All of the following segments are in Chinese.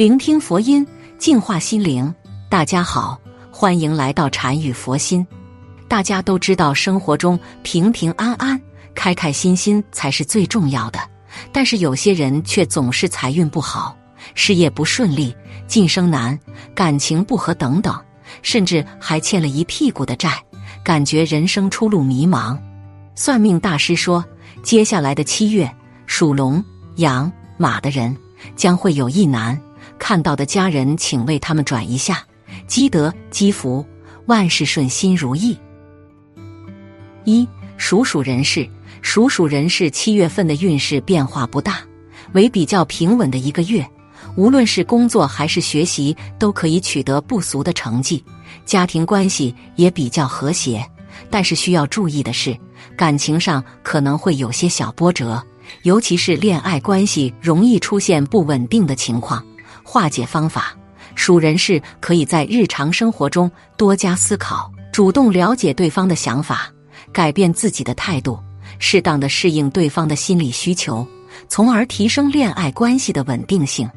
聆听佛音，净化心灵。大家好，欢迎来到禅语佛心。大家都知道，生活中平平安安、开开心心才是最重要的。但是有些人却总是财运不好，事业不顺利，晋升难，感情不和等等，甚至还欠了一屁股的债，感觉人生出路迷茫。算命大师说，接下来的七月，属龙、羊、马的人将会有一难，看到的家人请为他们转一下，积德积福，万事顺心如意。一属鼠人士。属鼠人士七月份的运势变化不大，为比较平稳的一个月。无论是工作还是学习，都可以取得不俗的成绩。家庭关系也比较和谐，但是需要注意的是，感情上可能会有些小波折，尤其是恋爱关系容易出现不稳定的情况。化解方法：属人士可以在日常生活中多加思考，主动了解对方的想法，改变自己的态度。适当的适应对方的心理需求，从而提升恋爱关系的稳定性。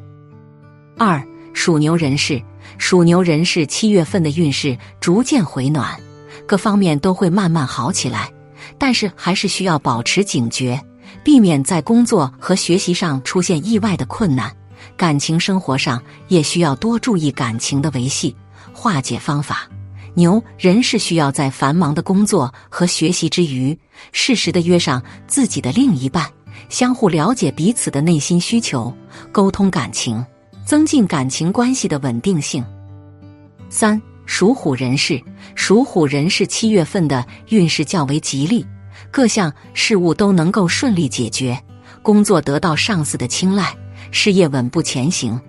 二属牛人士，属牛人士七月份的运势逐渐回暖，各方面都会慢慢好起来，但是还是需要保持警觉，避免在工作和学习上出现意外的困难。感情生活上也需要多注意感情的维系。化解方法。牛人是需要在繁忙的工作和学习之余，适时的约上自己的另一半，相互了解彼此的内心需求，沟通感情，增进感情关系的稳定性。三属虎人士，属虎人士七月份的运势较为吉利，各项事务都能够顺利解决，工作得到上司的青睐，事业稳步前行。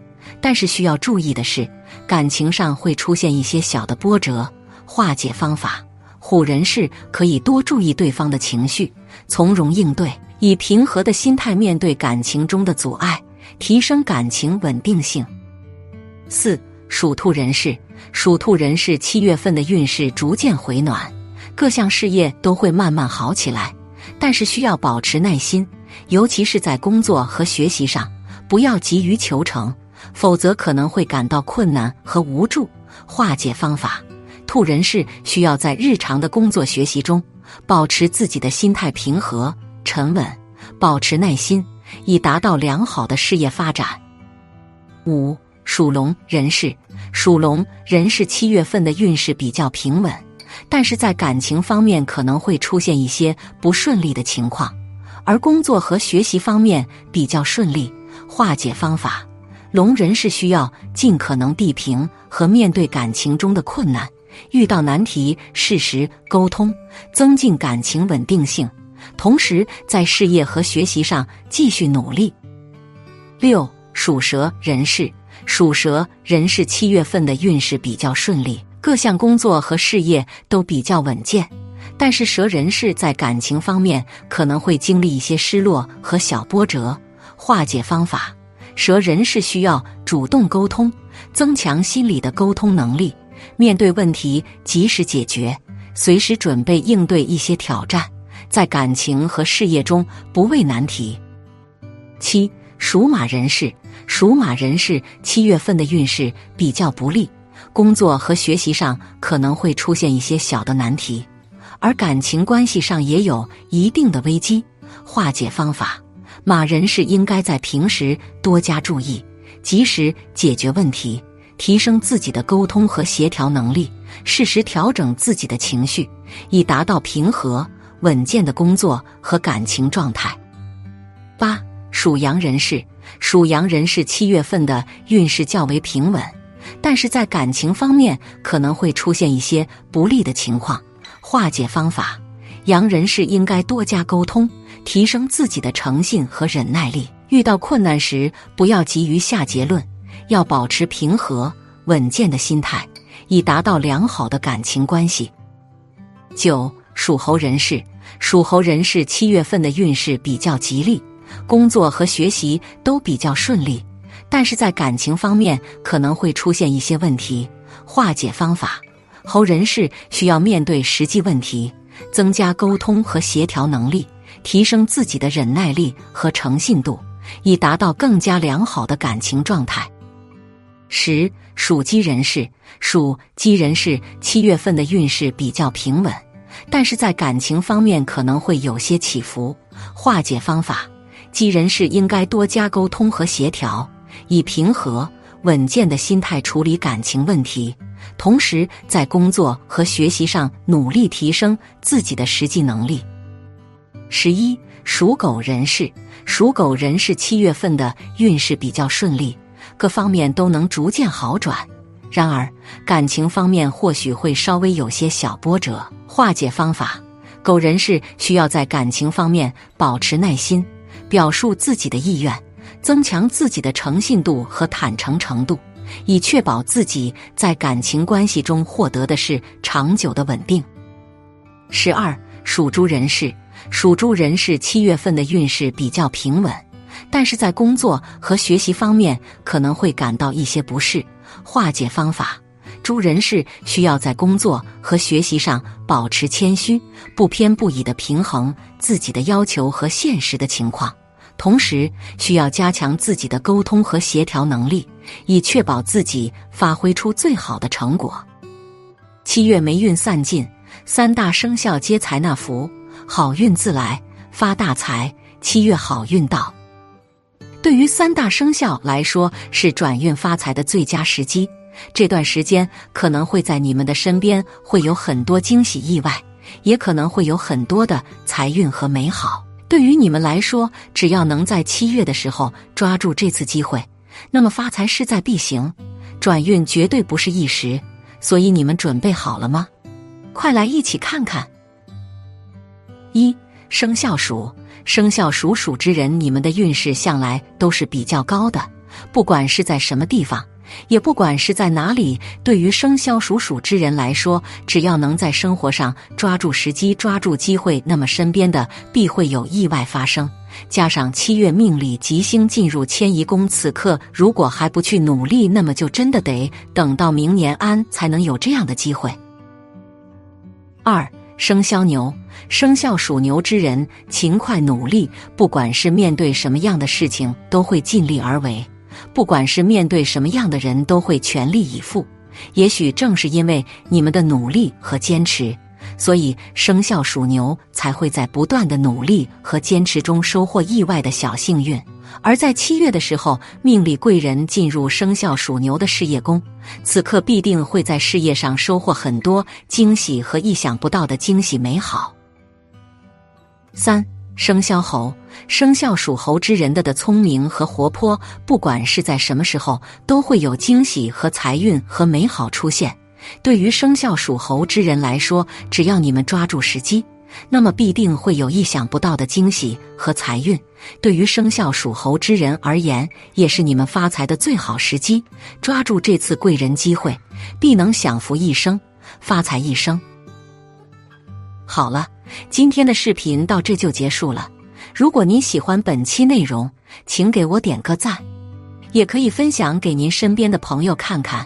但是需要注意的是，感情上会出现一些小的波折。化解方法：虎人士可以多注意对方的情绪，从容应对，以平和的心态面对感情中的阻碍，提升感情稳定性。四属兔人士，属兔人士七月份的运势逐渐回暖，各项事业都会慢慢好起来，但是需要保持耐心，尤其是在工作和学习上，不要急于求成，否则可能会感到困难和无助。化解方法。兔人士需要在日常的工作学习中保持自己的心态平和沉稳，保持耐心，以达到良好的事业发展。五属龙人士，属龙人士七月份的运势比较平稳，但是在感情方面可能会出现一些不顺利的情况，而工作和学习方面比较顺利。化解方法：龙人是需要尽可能地平和面对感情中的困难。遇到难题，适时沟通，增进感情稳定性，同时在事业和学习上继续努力。六属蛇人士，属蛇人士七月份的运势比较顺利，各项工作和事业都比较稳健。但是蛇人士在感情方面可能会经历一些失落和小波折。化解方法：蛇人士需要主动沟通，增强心理的沟通能力。面对问题及时解决，随时准备应对一些挑战，在感情和事业中不畏难题。七属马人士，属马人士七月份的运势比较不利，工作和学习上可能会出现一些小的难题，而感情关系上也有一定的危机。化解方法：马人士应该在平时多加注意，及时解决问题。提升自己的沟通和协调能力，适时调整自己的情绪，以达到平和稳健的工作和感情状态。八属羊人士，属羊人士七月份的运势较为平稳，但是在感情方面可能会出现一些不利的情况。化解方法：羊人士应该多加沟通，提升自己的诚信和忍耐力。遇到困难时，不要急于下结论。要保持平和稳健的心态，以达到良好的感情关系。九属猴人士，属猴人士七月份的运势比较吉利，工作和学习都比较顺利，但是在感情方面可能会出现一些问题。化解方法：猴人士需要面对实际问题，增加沟通和协调能力，提升自己的忍耐力和诚信度，以达到更加良好的感情状态。十属鸡人士，属鸡人士七月份的运势比较平稳，但是在感情方面可能会有些起伏。化解方法，鸡人士应该多加沟通和协调，以平和稳健的心态处理感情问题，同时在工作和学习上努力提升自己的实际能力。十一属狗人士，属狗人士七月份的运势比较顺利。各方面都能逐渐好转，然而感情方面或许会稍微有些小波折。化解方法：狗人士需要在感情方面保持耐心，表述自己的意愿，增强自己的诚信度和坦诚程度，以确保自己在感情关系中获得的是长久的稳定。十二属猪人士，属猪人士七月份的运势比较平稳。但是在工作和学习方面可能会感到一些不适。化解方法：猪人士需要在工作和学习上保持谦虚，不偏不倚的平衡自己的要求和现实的情况，同时需要加强自己的沟通和协调能力，以确保自己发挥出最好的成果。七月霉运散尽，三大生肖皆财纳福，好运自来，发大财。七月好运到。对于三大生肖来说，是转运发财的最佳时机。这段时间可能会在你们的身边会有很多惊喜意外，也可能会有很多的财运和美好。对于你们来说，只要能在七月的时候抓住这次机会，那么发财势在必行，转运绝对不是一时。所以你们准备好了吗？快来一起看看。一生肖鼠。生肖属鼠之人，你们的运势向来都是比较高的，不管是在什么地方，也不管是在哪里。对于生肖属鼠之人来说，只要能在生活上抓住时机、抓住机会，那么身边的必会有意外发生。加上七月命里吉星进入迁移宫，此刻如果还不去努力，那么就真的得等到明年安才能有这样的机会。二。生肖牛，生肖属牛之人勤快努力，不管是面对什么样的事情，都会尽力而为；不管是面对什么样的人，都会全力以赴。也许正是因为你们的努力和坚持。所以，生肖属牛才会在不断的努力和坚持中收获意外的小幸运。而在七月的时候，命里贵人进入生肖属牛的事业宫，此刻必定会在事业上收获很多惊喜和意想不到的惊喜美好。三生肖猴，生肖属猴之人的的聪明和活泼，不管是在什么时候，都会有惊喜和财运和美好出现。对于生肖属猴之人来说，只要你们抓住时机，那么必定会有意想不到的惊喜和财运。对于生肖属猴之人而言，也是你们发财的最好时机。抓住这次贵人机会，必能享福一生，发财一生。好了，今天的视频到这就结束了。如果您喜欢本期内容，请给我点个赞，也可以分享给您身边的朋友看看。